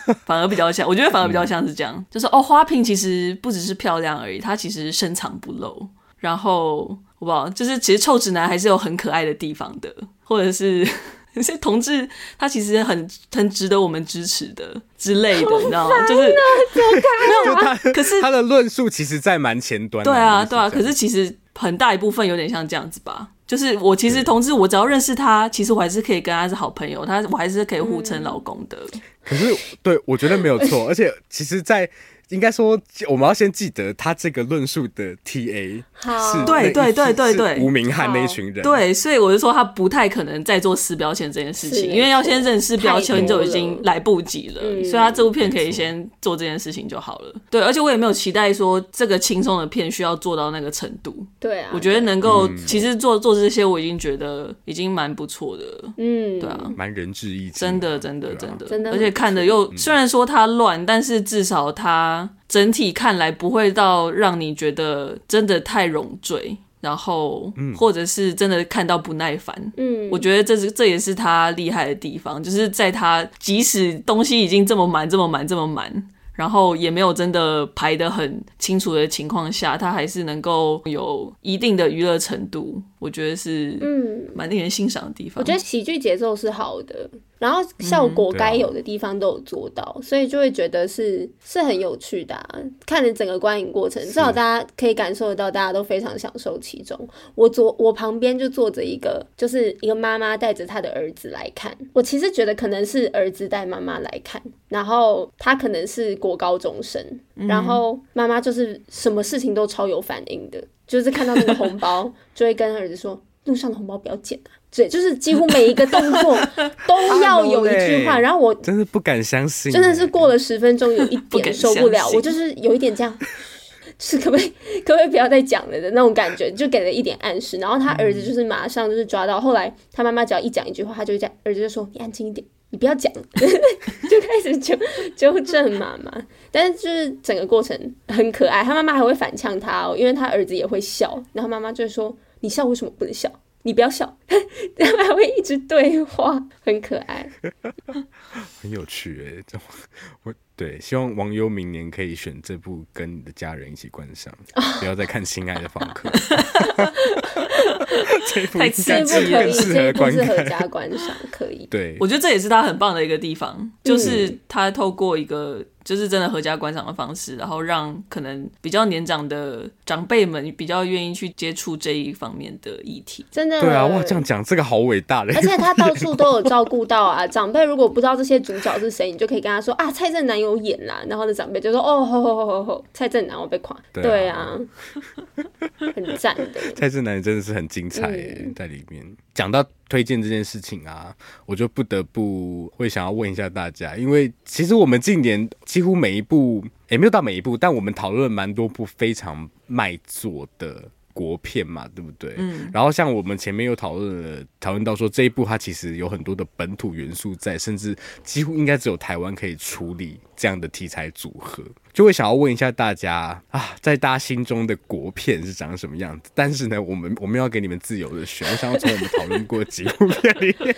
嗯、反而比较像，我觉得反而比较像是这样，就是哦，花瓶其实不只是漂亮而已，它其实深藏不露。然后我不知道，就是其实臭直男还是有很可爱的地方的，或者是 有些同志他其实很很值得我们支持的之类的，你知道吗？就是没有他，可是他的论述其实在蛮前端。对啊，对啊，可是其实。很大一部分有点像这样子吧，就是我其实同志，我只要认识他，其实我还是可以跟他是好朋友，他我还是可以互称老公的。可是，对，我觉得没有错，而且其实，在。应该说，我们要先记得他这个论述的 T A 是，对对对对对，吴明翰那一群人。对，所以我就说他不太可能再做撕标签这件事情，因为要先认识标签就已经来不及了。所以他这部片可以先做这件事情就好了。对，而且我也没有期待说这个轻松的片需要做到那个程度。对啊，我觉得能够其实做做这些，我已经觉得已经蛮不错的。嗯，对啊，蛮仁至义尽，真的真的真的真的，而且看的又虽然说它乱，但是至少它。整体看来不会到让你觉得真的太冗赘，然后或者是真的看到不耐烦。嗯，我觉得这是这也是他厉害的地方，就是在他即使东西已经这么满、这么满、这么满，然后也没有真的排得很清楚的情况下，他还是能够有一定的娱乐程度。我觉得是嗯，蛮令人欣赏的地方。我觉得喜剧节奏是好的。然后效果该有的地方都有做到，嗯啊、所以就会觉得是是很有趣的、啊。看了整个观影过程，至少大家可以感受得到，大家都非常享受其中。我左我旁边就坐着一个，就是一个妈妈带着她的儿子来看。我其实觉得可能是儿子带妈妈来看，然后他可能是国高中生，然后妈妈就是什么事情都超有反应的，就是看到那个红包 就会跟儿子说：“路上的红包不要捡啊。”对，就是几乎每一个动作 都要有一句话，然后我真的不敢相信，真的是过了十分钟，有一点受不了，我就是有一点这样，是可不可以，可不可以不要再讲了的那种感觉，就给了一点暗示。然后他儿子就是马上就是抓到，后来他妈妈只要一讲一句话，他就这样，儿子就说：“你安静一点，你不要讲。”就开始纠纠正妈妈，但是就是整个过程很可爱，他妈妈还会反呛他哦，因为他儿子也会笑，然后妈妈就说：“你笑为什么不能笑？”你不要笑，他们还会一直对话，很可爱，很有趣哎、欸，这我。对，希望王优明年可以选这部跟你的家人一起观赏，不要再看《亲爱的房客》。这部太刺激了，适合观看，合家观赏可以。对，我觉得这也是他很棒的一个地方，就是他透过一个。就是真的合家观赏的方式，然后让可能比较年长的长辈们比较愿意去接触这一方面的议题。真的，对啊，哇，这样讲这个好伟大的，而且他到处都有照顾到啊。长辈如果不知道这些主角是谁，你就可以跟他说啊，蔡正南有演啦。然后呢，长辈就说哦，吼吼吼吼吼，蔡正南我被夸，对啊，很赞的。蔡正南真的是很精彩耶，嗯、在里面讲到。推荐这件事情啊，我就不得不会想要问一下大家，因为其实我们近年几乎每一部也没有到每一部，但我们讨论蛮多部非常卖座的国片嘛，对不对？嗯。然后像我们前面又讨论了，讨论到说这一部它其实有很多的本土元素在，甚至几乎应该只有台湾可以处理这样的题材组合。就会想要问一下大家啊，在大家心中的国片是长什么样子？但是呢，我们我们要给你们自由的选。我想要从我们讨论过几部片里 面，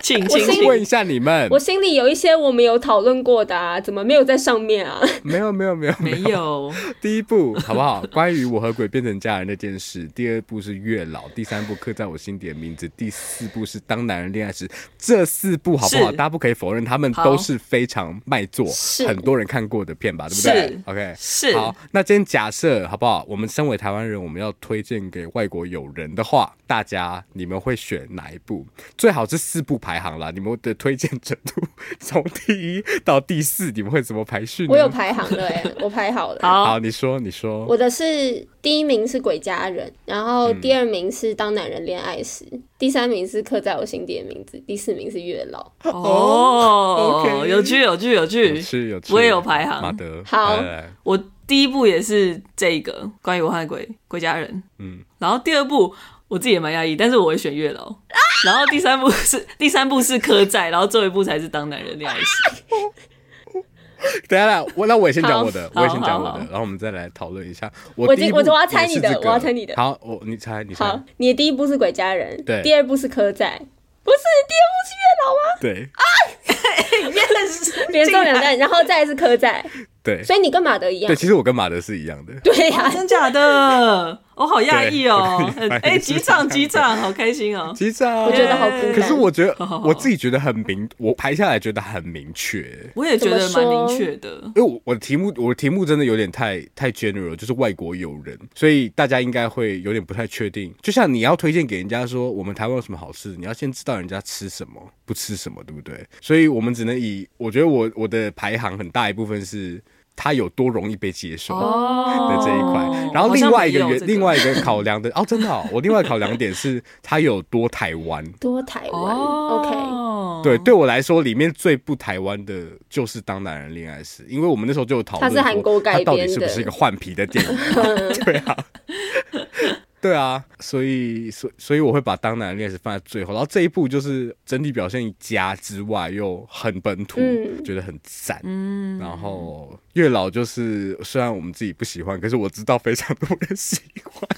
请请问一下你们，我心里有一些我们有讨论过的啊，怎么没有在上面啊？没有没有没有没有。没有 第一部好不好？关于我和鬼变成家人那件事。第二部是月老，第三部刻在我心底的名字，第四部是当男人恋爱时。这四部好不好？大家不可以否认，他们都是非常卖座，很多人看过的片吧？对不对？是 OK，是好。那今天假设好不好？我们身为台湾人，我们要推荐给外国友人的话，大家你们会选哪一部？最好是四部排行啦。你们的推荐程度从第一到第四，你们会怎么排序呢？我有排行的哎，我排好了。好，好，你说，你说。我的是第一名是《鬼家人》，然后第二名是《当男人恋爱时》，嗯，第三名是《刻在我心底的名字》，第四名是《月老》。哦，okay，有趣，有趣，有趣，有趣，有趣。我也有排行。马德，好。我第一部也是这个关于我和鬼鬼家人，嗯，然后第二部我自己也蛮压抑，但是我会选月老，然后第三部是第三部是刻在，然后最后一部才是当男人恋爱时。等下啦，我那我也先讲我的，我也先讲我的，然后我们再来讨论一下。我我我我要猜你的，我要猜你的。好，我你猜你猜。好，你的第一部是鬼家人，对，第二部是柯在，不是第二部是月老吗？对啊，原来是连中两弹，然后再是柯在。对，所以你跟马德一样。对，其实我跟马德是一样的。对呀、啊，真假的？我好讶异哦！哎，机场机场，好开心哦！机场，我觉得好。可是我觉得我自己觉得很明，我排下来觉得很明确。我也觉得蛮明确的。因为我我的题目，我的题目真的有点太太 general，就是外国友人，所以大家应该会有点不太确定。就像你要推荐给人家说，我们台湾有什么好吃，你要先知道人家吃什么，不吃什么，对不对？所以我们只能以我觉得我我的排行很大一部分是。它有多容易被接受的这一块，哦、然后另外一个原、这个、另外一个考量的哦，真的哦，我另外考量点是他有多台湾，多台湾、哦、，OK，对，对我来说里面最不台湾的就是《当男人恋爱时》，因为我们那时候就有讨论，它是韩国改编的，它到底是不是一个换皮的电影？对啊。对啊，所以所以所以我会把当男人恋爱时放在最后，然后这一部就是整体表现佳之外又很本土，嗯、觉得很赞。嗯，然后月老就是虽然我们自己不喜欢，可是我知道非常多人喜欢。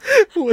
我，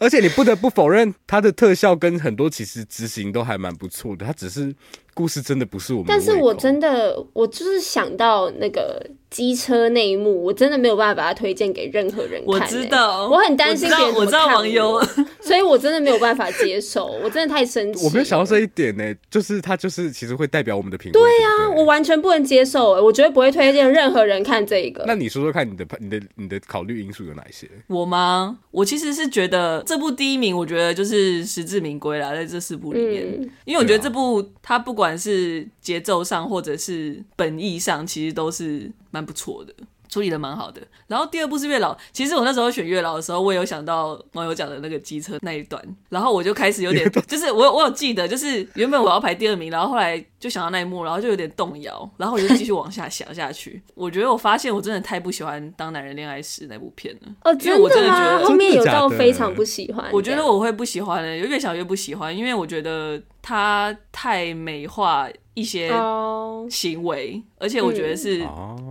而且你不得不否认，它的特效跟很多其实执行都还蛮不错的，它只是。故事真的不是我们，但是我真的，我就是想到那个机车那一幕，我真的没有办法把它推荐给任何人看。我知道，我很担心别人我知道网友，所以我真的没有办法接受，我真的太生气。我没有想到这一点呢，就是他就是其实会代表我们的评论。对呀，我完全不能接受，我绝对不会推荐任何人看这个。那你说说看，你的你的你的考虑因素有哪些？我吗？我其实是觉得这部第一名，我觉得就是实至名归啦，在这四部里面，因为我觉得这部它不管。不管是节奏上，或者是本意上，其实都是蛮不错的。处理的蛮好的，然后第二部是月老。其实我那时候选月老的时候，我也有想到网友讲的那个机车那一段，然后我就开始有点，就是我我有记得，就是原本我要排第二名，然后后来就想到那一幕，然后就有点动摇，然后我就继续往下想下去。我觉得我发现我真的太不喜欢《当男人恋爱时》那部片了。哦，真的吗？我真的觉得后面有到非常不喜欢。我觉得我会不喜欢的，越想越不喜欢，因为我觉得他太美化一些行为，而且我觉得是。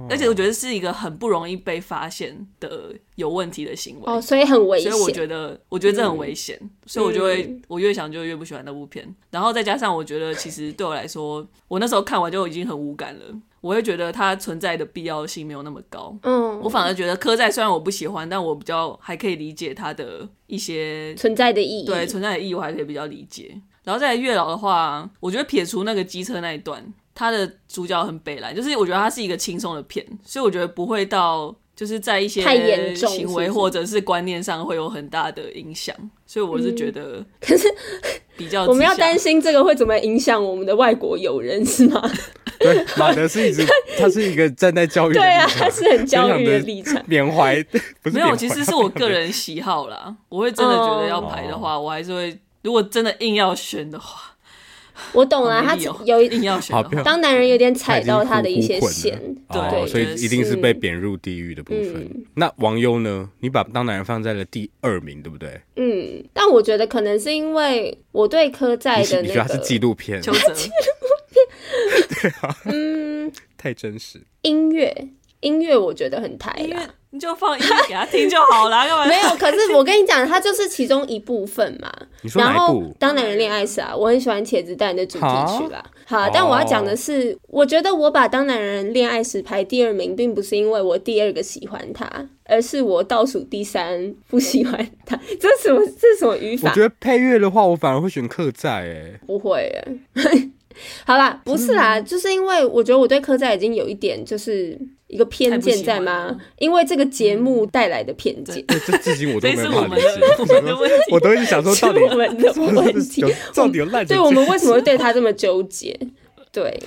而且我觉得是一个很不容易被发现的有问题的行为哦，所以很危险。所以我觉得，我觉得这很危险，嗯、所以我就会，我越想就越不喜欢那部片。然后再加上我觉得，其实对我来说，我那时候看完就已经很无感了。我会觉得它存在的必要性没有那么高。嗯，我反而觉得科在虽然我不喜欢，但我比较还可以理解它的一些存在的意义。对，存在的意义我还可以比较理解。然后再来月老的话，我觉得撇除那个机车那一段，他的主角很北蓝，就是我觉得他是一个轻松的片，所以我觉得不会到就是在一些行为或者是观念上会有很大的影响。所以我是觉得，可是比较 我们要担心这个会怎么影响我们的外国友人是吗？对，马德是一直，他是一个站在教育的对啊，他是很教育的立场，缅怀不是没有，其实是我个人喜好啦。我会真的觉得要排的话，我还是会，如果真的硬要选的话，我懂了，他有一 定要选，当男人有点踩到他的一些线，对，所以一定是被贬入地狱的部分。那王优呢？你把当男人放在了第二名，对不对？嗯，但我觉得可能是因为我对柯在的，你觉得他是纪录片？对啊，嗯，太真实。音乐，音乐，我觉得很台啦，你就放音乐给他听就好了，干嘛？没有，可是我跟你讲，它就是其中一部分嘛。你说哪部？然后当男人恋爱时啊，我很喜欢茄子蛋的主题曲啦。好，但我要讲的是，我觉得我把当男人恋爱时排第二名，并不是因为我第二个喜欢他，而是我倒数第三不喜欢他。这是什么？这是什么语法？我觉得配乐的话，我反而会选客在。哎，不会哎。好啦，不是啦，就是因为我觉得我对客栈已经有一点就是一个偏见在吗？因为这个节目带来的偏见。对，这至今我都没办法理解。我都一直想说，到底我们的 问题，到底有烂？对，我们为什么会对他这么纠结？对，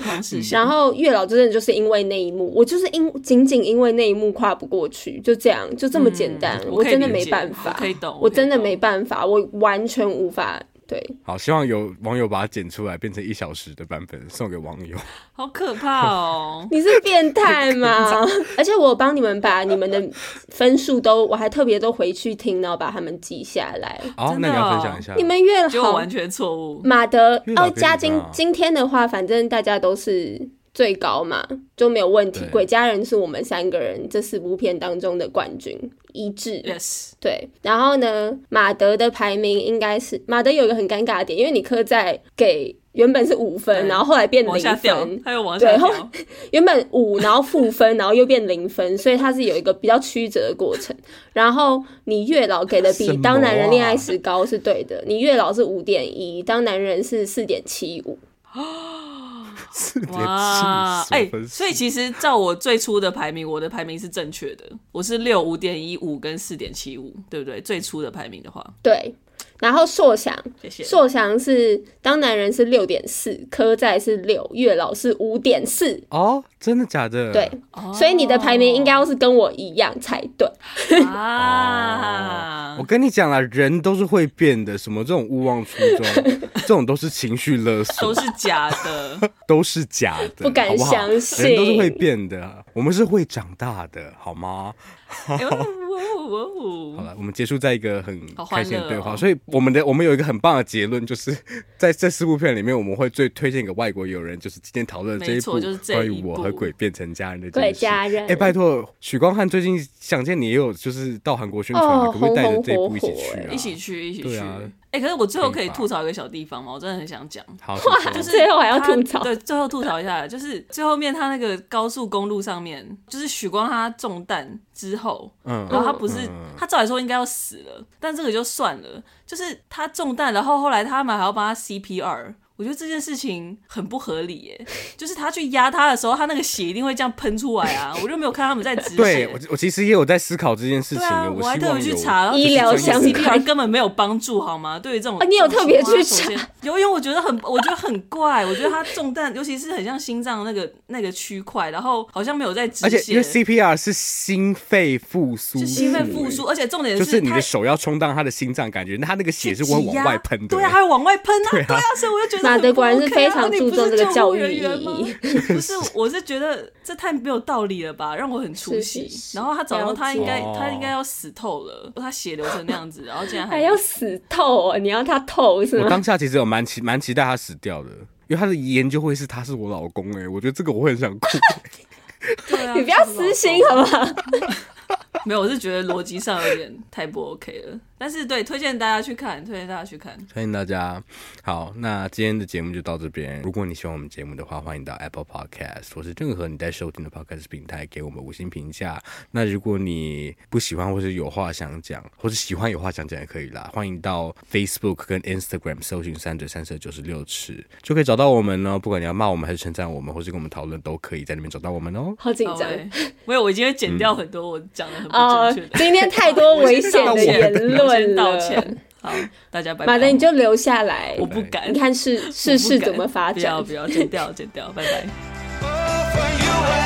然后月老真的就是因为那一幕，我就是因仅仅因为那一幕跨不过去，就这样，就这么简单。我真的没办法，我真的没办法，我完全无法。对，好，希望有网友把它剪出来，变成一小时的版本送给网友。好可怕哦！你是变态吗？而且我帮你们把你们的分数都，我还特别都回去听，然后把他们记下来。哦，那你要分享一下。你们越好完全错误。马德哦，加今今天的话，反正大家都是。最高嘛，就没有问题。鬼家人是我们三个人这四部片当中的冠军，一致。Yes，对。然后呢，马德的排名应该是马德有一个很尴尬的点，因为你刻在给原本是五分，然后后来变零分，还有往下掉。原本五，然后负分，然后又变零分，所以它是有一个比较曲折的过程。然后你月老给的比当男人恋爱时高是对的，你月老是五点一，当男人是四点七五。哇，哎、欸，所以其实照我最初的排名，我的排名是正确的，我是六五点一五跟四点七五，对不对？最初的排名的话，对。然后硕翔，谢谢。硕翔是当男人是六点四，科在是六，月老是五点四。哦，真的假的？对，所以你的排名应该要是跟我一样才对。啊！我跟你讲了，人都是会变的，什么这种勿忘初衷，这种都是情绪勒索，都是假的，都是假的，不敢相信，人都是会变的，我们是会长大的，好吗？好了，我们结束在一个很开心的对话，所以我们的我们有一个很棒的结论，就是 在这四部片里面，我们会最推荐给外国友人，就是今天讨论这一部关于我和鬼变成家人的鬼家人。哎，拜托，许光汉最近想见你也有就是到韩国宣传，可不可以带着这一部一起去啊？一起去，一起去。哎、欸，可是我最后可以吐槽一个小地方吗？我真的很想讲。好，就是最后还要吐槽。对，最后吐槽一下，就是最后面他那个高速公路上面，就是许光他中弹之后，嗯，然后他不是、嗯、他照理说应该要死了，但这个就算了，就是他中弹，然后后来他们还要帮他 CPR。我觉得这件事情很不合理耶，就是他去压他的时候，他那个血一定会这样喷出来啊！我就没有看他们在止血。对，我我其实也有在思考这件事情。啊、我还特别去查医疗相关，根本没有帮助，好吗？对于这种，啊、你有特别去查？有，因为我觉得很，我觉得很怪。我觉得他中弹，尤其是很像心脏那个那个区块，然后好像没有在止血。而且因为 CPR 是心肺复苏，是心肺复苏，而且重点是就是你的手要冲到他的心脏，感觉他那个血是会往外喷的。对啊，还会往外喷啊！对啊，所以我就觉得。马德果然是非常注重这个教育意义。不是，我是觉得这太没有道理了吧，让我很出戏。然后他早上他应该他应该要死透了，他血流成那样子，然后竟然还要 死透啊！你要他透是吗？我当下其实有蛮期蛮期待他死掉的，因为他的研究会是他是我老公哎，我觉得这个我会很想哭。对啊，你不要私心好不好？没有，我是觉得逻辑上有点太不 OK 了。但是对，推荐大家去看，推荐大家去看，推荐大家。好，那今天的节目就到这边。如果你喜欢我们节目的话，欢迎到 Apple Podcast 或是任何你在收听的 Podcast 平台给我们五星评价。那如果你不喜欢或是有话想讲，或是喜欢有话想讲也可以啦，欢迎到 Facebook 跟 Instagram 搜寻三嘴三舌九十六尺，就可以找到我们哦。不管你要骂我们还是称赞我们，或是跟我们讨论，都可以在那边找到我们哦。好紧张，没有，我今天剪掉很多我讲的很不正确的。今天太多危险的言论。道歉，好，大家拜拜。马德，你就留下来，我不敢。你看事事事怎么发展？不要，不要，剪掉，剪掉，拜拜。